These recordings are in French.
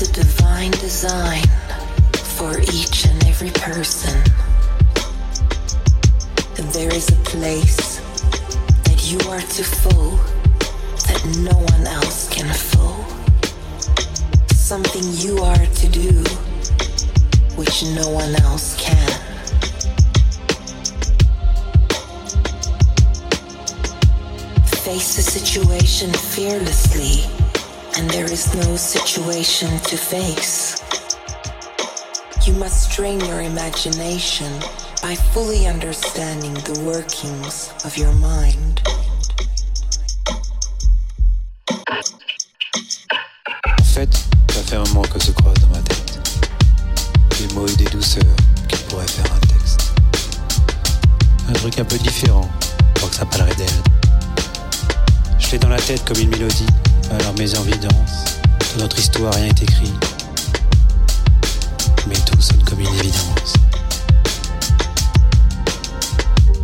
is a divine design for each and every person. And there is a place that you are to fill that no one else can fill. Something you are to do which no one else can. Face the situation fearlessly, and there is no situation to face. You must train your imagination by fully understanding the workings of your mind. En fait, ça fait un moment que se croise dans ma tête. Des mots et des douceurs qui pourraient faire un texte. Un truc un peu différent, pour que ça parlerait d'elle. Je l'ai dans la tête comme une mélodie, mes envies dansent. Dans notre histoire, rien n'est écrit. Mais tout sonne comme une évidence.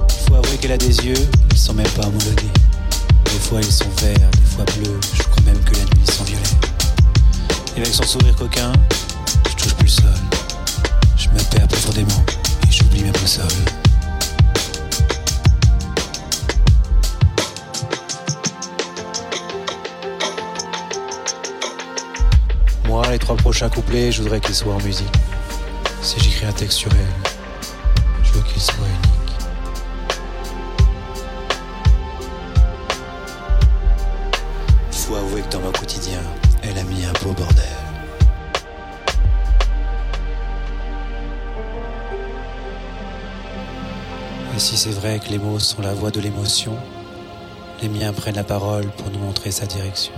Il faut avouer qu'elle a des yeux, ils sont même pas homologués. Des fois ils sont verts, des fois bleus, je crois même que la nuit ils sont violets. Et avec son sourire coquin, je touche plus le sol. Les trois prochains couplets, je voudrais qu'ils soient en musique. Si j'écris un texte sur elle, je veux qu'il soit unique. Faut avouer que dans mon quotidien, elle a mis un beau bordel. Et si c'est vrai que les mots sont la voix de l'émotion, les miens prennent la parole pour nous montrer sa direction.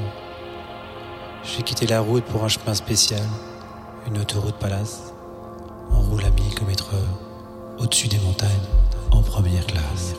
J'ai quitté la route pour un chemin spécial, une autoroute palace. On roule à 1000 km heure, au-dessus des montagnes, en première classe.